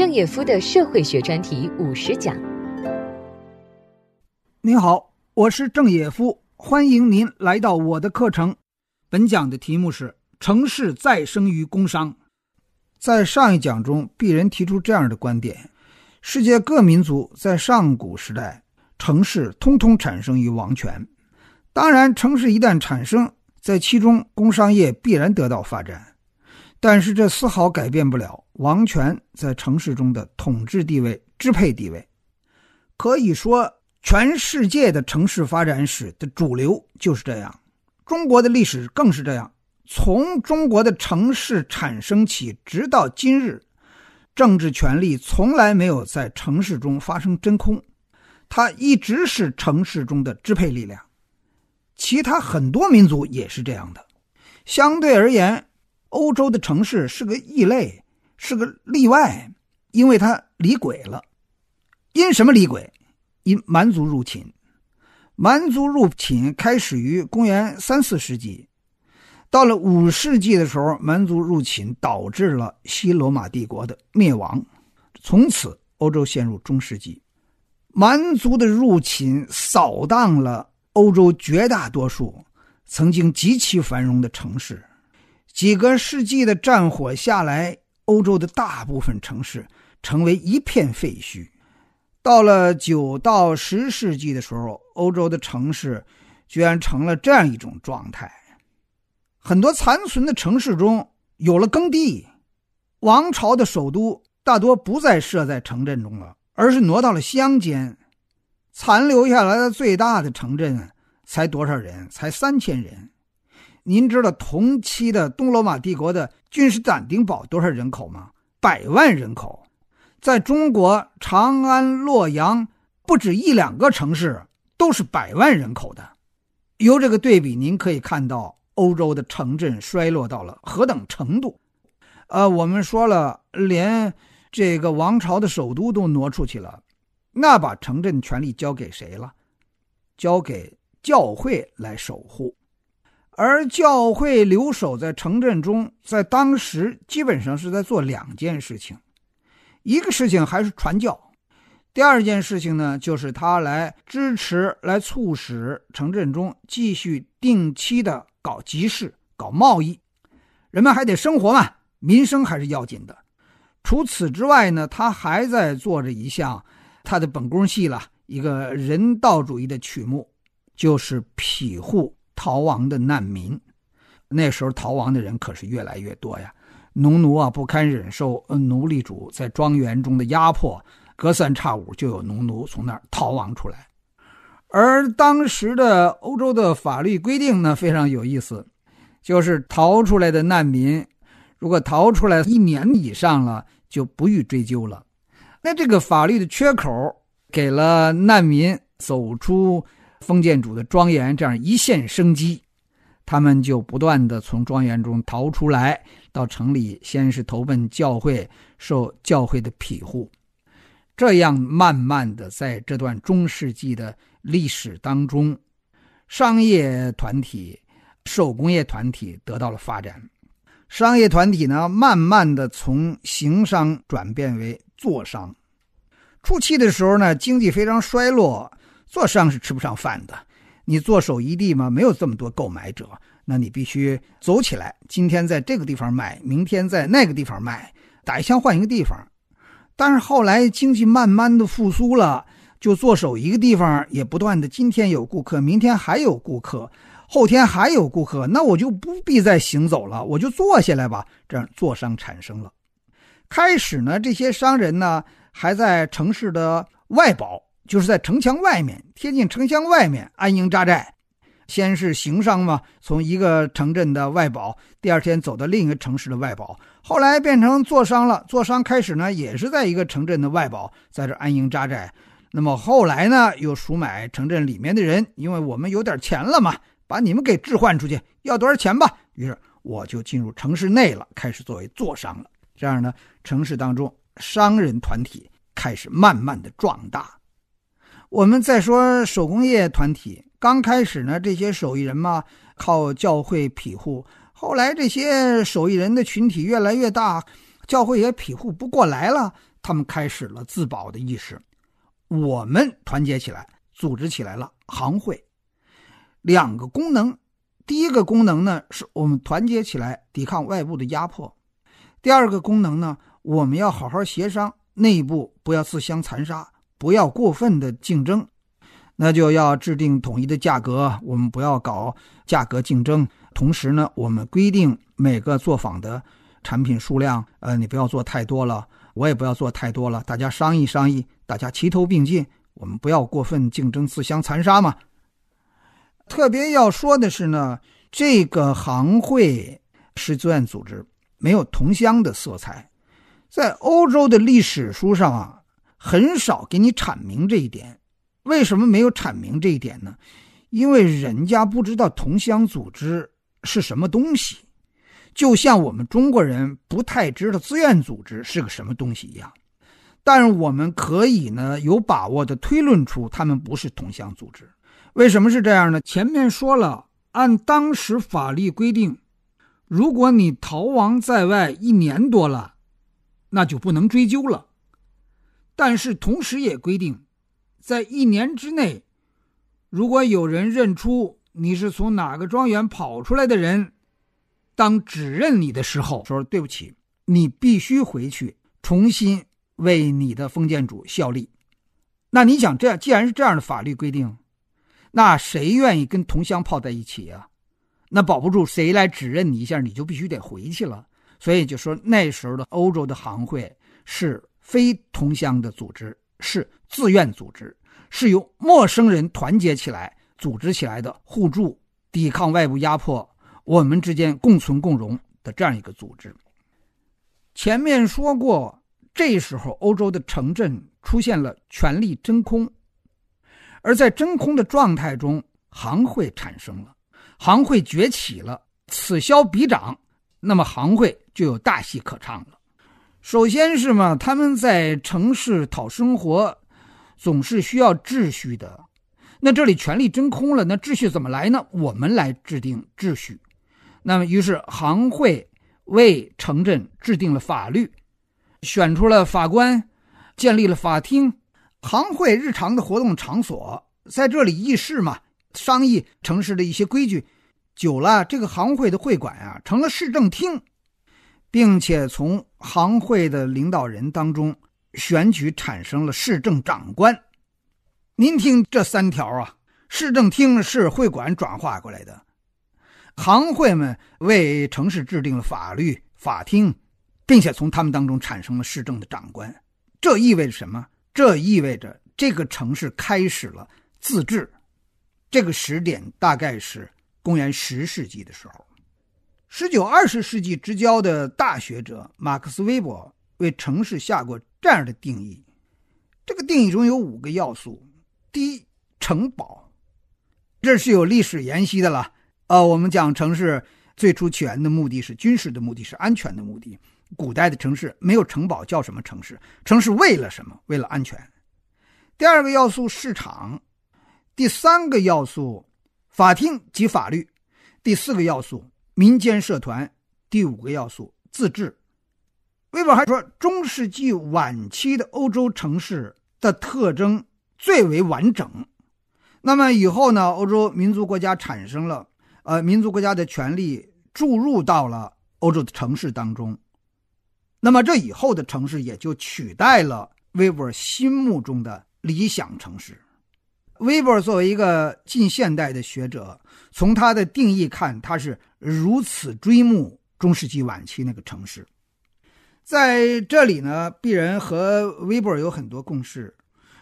郑也夫的社会学专题五十讲。您好，我是郑也夫，欢迎您来到我的课程。本讲的题目是“城市再生于工商”。在上一讲中，鄙人提出这样的观点：世界各民族在上古时代，城市通通产生于王权。当然，城市一旦产生，在其中工商业必然得到发展。但是这丝毫改变不了王权在城市中的统治地位、支配地位。可以说，全世界的城市发展史的主流就是这样，中国的历史更是这样。从中国的城市产生起，直到今日，政治权力从来没有在城市中发生真空，它一直是城市中的支配力量。其他很多民族也是这样的。相对而言。欧洲的城市是个异类，是个例外，因为他离轨了。因什么离轨？因蛮族入侵。蛮族入侵开始于公元三四世纪，到了五世纪的时候，蛮族入侵导致了西罗马帝国的灭亡，从此欧洲陷入中世纪。蛮族的入侵扫荡了欧洲绝大多数曾经极其繁荣的城市。几个世纪的战火下来，欧洲的大部分城市成为一片废墟。到了九到十世纪的时候，欧洲的城市居然成了这样一种状态：很多残存的城市中有了耕地，王朝的首都大多不再设在城镇中了，而是挪到了乡间。残留下来的最大的城镇才多少人？才三千人。您知道同期的东罗马帝国的君士坦丁堡多少人口吗？百万人口。在中国，长安、洛阳不止一两个城市都是百万人口的。由这个对比，您可以看到欧洲的城镇衰落到了何等程度。呃，我们说了，连这个王朝的首都都挪出去了，那把城镇权力交给谁了？交给教会来守护。而教会留守在城镇中，在当时基本上是在做两件事情，一个事情还是传教，第二件事情呢，就是他来支持、来促使城镇中继续定期的搞集市、搞贸易，人们还得生活嘛，民生还是要紧的。除此之外呢，他还在做着一项他的本宫戏了，一个人道主义的曲目，就是庇护。逃亡的难民，那时候逃亡的人可是越来越多呀。农奴啊不堪忍受奴隶主在庄园中的压迫，隔三差五就有农奴从那儿逃亡出来。而当时的欧洲的法律规定呢非常有意思，就是逃出来的难民，如果逃出来一年以上了，就不予追究了。那这个法律的缺口，给了难民走出。封建主的庄园这样一线生机，他们就不断的从庄园中逃出来，到城里，先是投奔教会，受教会的庇护，这样慢慢的在这段中世纪的历史当中，商业团体、手工业团体得到了发展。商业团体呢，慢慢的从行商转变为坐商。初期的时候呢，经济非常衰落。做商是吃不上饭的，你做手一地嘛，没有这么多购买者，那你必须走起来。今天在这个地方卖，明天在那个地方卖，打一枪换一个地方。但是后来经济慢慢的复苏了，就做手一个地方也不断的，今天有顾客，明天还有顾客，后天还有顾客，那我就不必再行走了，我就坐下来吧。这样做商产生了。开始呢，这些商人呢还在城市的外堡。就是在城墙外面，贴近城墙外面安营扎寨。先是行商嘛，从一个城镇的外堡，第二天走到另一个城市的外堡，后来变成做商了。做商开始呢，也是在一个城镇的外堡，在这安营扎寨。那么后来呢，又赎买城镇里面的人，因为我们有点钱了嘛，把你们给置换出去，要多少钱吧？于是我就进入城市内了，开始作为做商了。这样呢，城市当中商人团体开始慢慢的壮大。我们再说手工业团体，刚开始呢，这些手艺人嘛，靠教会庇护。后来这些手艺人的群体越来越大，教会也庇护不过来了，他们开始了自保的意识。我们团结起来，组织起来了行会。两个功能，第一个功能呢，是我们团结起来抵抗外部的压迫；第二个功能呢，我们要好好协商，内部不要自相残杀，不要过分的竞争，那就要制定统一的价格，我们不要搞价格竞争。同时呢，我们规定每个作坊的产品数量，呃，你不要做太多了。我也不要做太多了，大家商议商议，大家齐头并进，我们不要过分竞争、自相残杀嘛。特别要说的是呢，这个行会是自愿组织，没有同乡的色彩，在欧洲的历史书上啊，很少给你阐明这一点。为什么没有阐明这一点呢？因为人家不知道同乡组织是什么东西。就像我们中国人不太知道志愿组织是个什么东西一样，但是我们可以呢有把握的推论出他们不是同乡组织。为什么是这样呢？前面说了，按当时法律规定，如果你逃亡在外一年多了，那就不能追究了。但是同时也规定，在一年之内，如果有人认出你是从哪个庄园跑出来的人。当指认你的时候，说对不起，你必须回去重新为你的封建主效力。那你想，这样既然是这样的法律规定，那谁愿意跟同乡泡在一起啊？那保不住谁来指认你一下，你就必须得回去了。所以就说那时候的欧洲的行会是非同乡的组织，是自愿组织，是由陌生人团结起来组织起来的，互助抵抗外部压迫。我们之间共存共荣的这样一个组织。前面说过，这时候欧洲的城镇出现了权力真空，而在真空的状态中，行会产生了，行会崛起了，此消彼长，那么行会就有大戏可唱了。首先是嘛，他们在城市讨生活，总是需要秩序的。那这里权力真空了，那秩序怎么来呢？我们来制定秩序。那么，于是行会为城镇制定了法律，选出了法官，建立了法庭。行会日常的活动场所在这里议事嘛，商议城市的一些规矩。久了，这个行会的会馆啊，成了市政厅，并且从行会的领导人当中选举产生了市政长官。您听这三条啊，市政厅是会馆转化过来的。行会们为城市制定了法律、法庭，并且从他们当中产生了市政的长官。这意味着什么？这意味着这个城市开始了自治。这个时点大概是公元十世纪的时候。十九、二十世纪之交的大学者马克思韦伯为城市下过这样的定义：这个定义中有五个要素。第一，城堡，这是有历史沿袭的了。呃，我们讲城市最初起源的目的是军事的目的，是安全的目的。古代的城市没有城堡，叫什么城市？城市为了什么？为了安全。第二个要素市场，第三个要素法庭及法律，第四个要素民间社团，第五个要素自治。韦伯还说，中世纪晚期的欧洲城市的特征最为完整。那么以后呢？欧洲民族国家产生了。呃，民族国家的权利注入到了欧洲的城市当中，那么这以后的城市也就取代了威伯心目中的理想城市。威伯作为一个近现代的学者，从他的定义看，他是如此追慕中世纪晚期那个城市。在这里呢，鄙人和威伯有很多共识，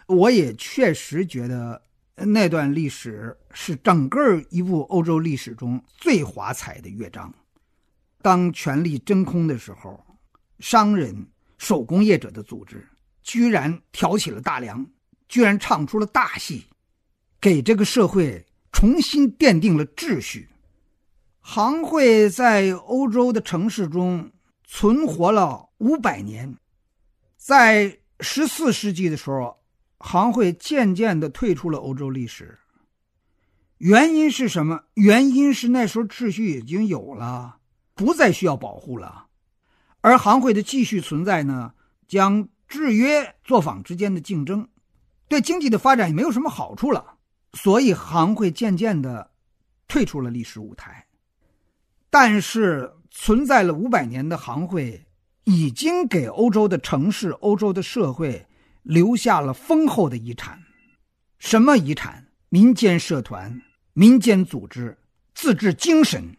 我也确实觉得。那段历史是整个一部欧洲历史中最华彩的乐章。当权力真空的时候，商人、手工业者的组织居然挑起了大梁，居然唱出了大戏，给这个社会重新奠定了秩序。行会在欧洲的城市中存活了五百年，在十四世纪的时候。行会渐渐的退出了欧洲历史，原因是什么？原因是那时候秩序已经有了，不再需要保护了。而行会的继续存在呢，将制约作坊之间的竞争，对经济的发展也没有什么好处了，所以行会渐渐的退出了历史舞台。但是存在了五百年的行会，已经给欧洲的城市、欧洲的社会留下了丰厚的遗产。什么遗产？民间社团、民间组织、自治精神。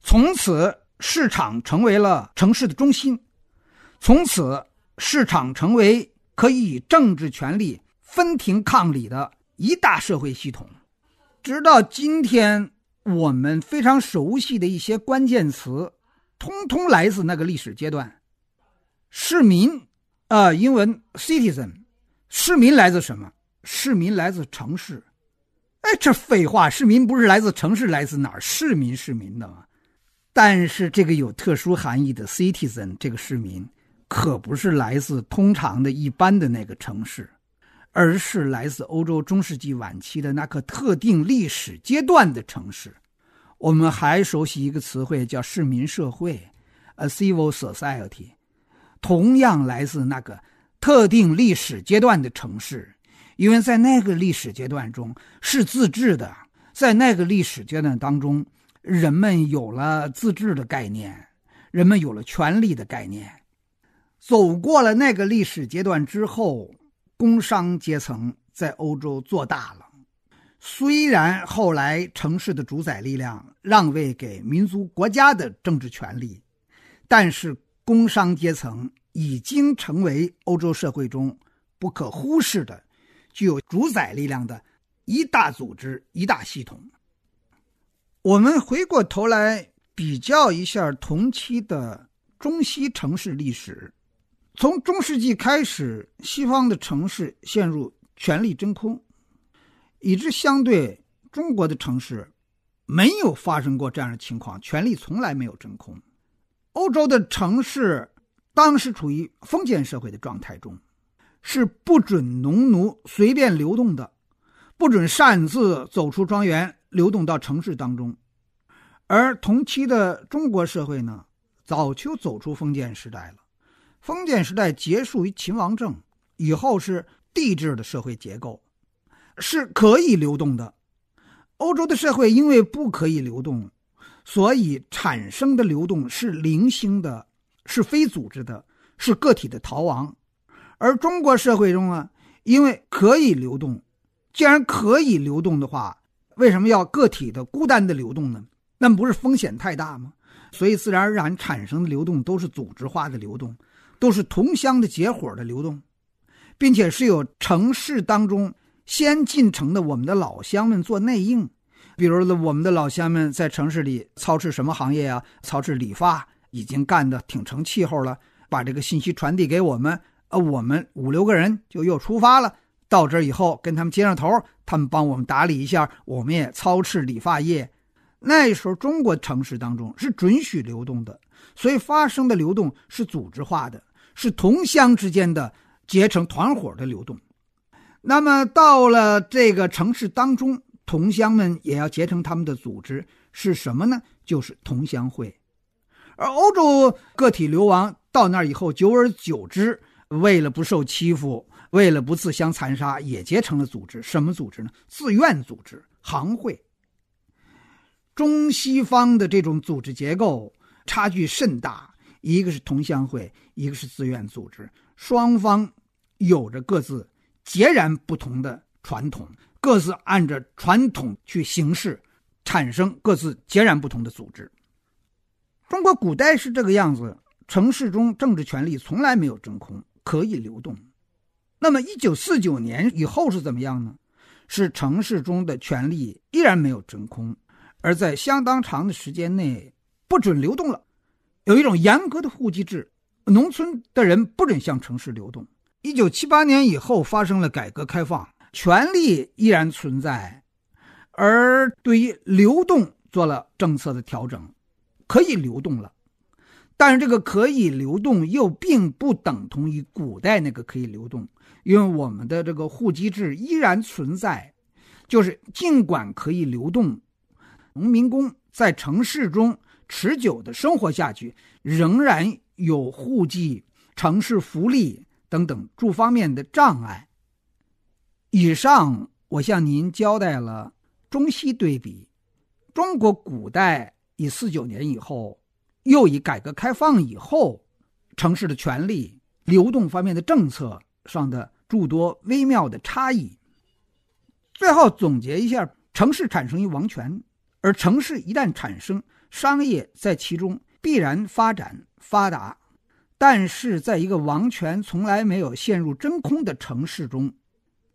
从此，市场成为了城市的中心。从此，市场成为可以以政治权力分庭抗礼的一大社会系统。直到今天。我们非常熟悉的一些关键词，通通来自那个历史阶段。市民，啊，英文 citizen，市民来自什么？市民来自城市。哎，这废话，市民不是来自城市，来自哪儿？市民，市民的嘛。但是这个有特殊含义的 citizen，这个市民，可不是来自通常的一般的那个城市。而是来自欧洲中世纪晚期的那个特定历史阶段的城市。我们还熟悉一个词汇叫市民社会 （a civil society），同样来自那个特定历史阶段的城市，因为在那个历史阶段中是自治的，在那个历史阶段当中，人们有了自治的概念，人们有了权利的概念。走过了那个历史阶段之后。工商阶层在欧洲做大了，虽然后来城市的主宰力量让位给民族国家的政治权利，但是工商阶层已经成为欧洲社会中不可忽视的、具有主宰力量的一大组织、一大系统。我们回过头来比较一下同期的中西城市历史。从中世纪开始，西方的城市陷入权力真空，以致相对中国的城市没有发生过这样的情况，权力从来没有真空。欧洲的城市当时处于封建社会的状态中，是不准农奴随便流动的，不准擅自走出庄园流动到城市当中。而同期的中国社会呢，早就走出封建时代了。封建时代结束于秦王政以后，是帝制的社会结构，是可以流动的。欧洲的社会因为不可以流动，所以产生的流动是零星的，是非组织的，是个体的逃亡。而中国社会中呢，因为可以流动，既然可以流动的话，为什么要个体的孤单的流动呢？那不是风险太大吗？所以自然而然产生的流动都是组织化的流动。都是同乡的结伙的流动，并且是有城市当中先进城的我们的老乡们做内应，比如我们的老乡们在城市里操持什么行业啊？操持理发，已经干得挺成气候了，把这个信息传递给我们，呃，我们五六个人就又出发了。到这以后跟他们接上头，他们帮我们打理一下，我们也操持理发业。那时候中国城市当中是准许流动的。所以发生的流动是组织化的，是同乡之间的结成团伙的流动。那么到了这个城市当中，同乡们也要结成他们的组织，是什么呢？就是同乡会。而欧洲个体流亡到那儿以后，久而久之，为了不受欺负，为了不自相残杀，也结成了组织。什么组织呢？自愿组织，行会。中西方的这种组织结构。差距甚大，一个是同乡会，一个是自愿组织，双方有着各自截然不同的传统，各自按着传统去行事，产生各自截然不同的组织。中国古代是这个样子，城市中政治权力从来没有真空，可以流动。那么，一九四九年以后是怎么样呢？是城市中的权力依然没有真空，而在相当长的时间内。不准流动了，有一种严格的户籍制，农村的人不准向城市流动。一九七八年以后发生了改革开放，权利依然存在，而对于流动做了政策的调整，可以流动了。但是这个可以流动又并不等同于古代那个可以流动，因为我们的这个户籍制依然存在，就是尽管可以流动，农民工在城市中。持久的生活下去，仍然有户籍、城市福利等等诸方面的障碍。以上我向您交代了中西对比，中国古代以四九年以后，又以改革开放以后，城市的权利流动方面的政策上的诸多微妙的差异。最后总结一下：城市产生于王权，而城市一旦产生，商业在其中必然发展发达。但是，在一个王权从来没有陷入真空的城市中，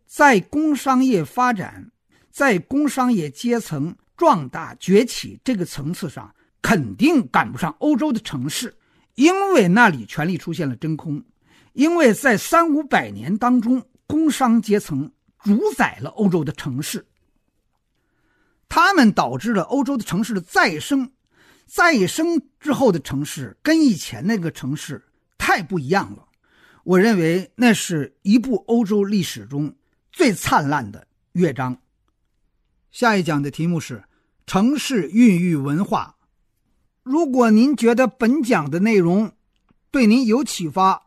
在工商业发展、在工商业阶层壮大崛起这个层次上，肯定赶不上欧洲的城市，因为那里权力出现了真空，因为在三五百年当中，工商阶层主宰了欧洲的城市，他们导致了欧洲的城市的再生，再生之后的城市跟以前那个城市。太不一样了，我认为那是一部欧洲历史中最灿烂的乐章。下一讲的题目是“城市孕育文化”。如果您觉得本讲的内容对您有启发，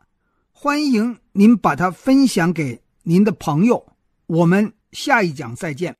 欢迎您把它分享给您的朋友。我们下一讲再见。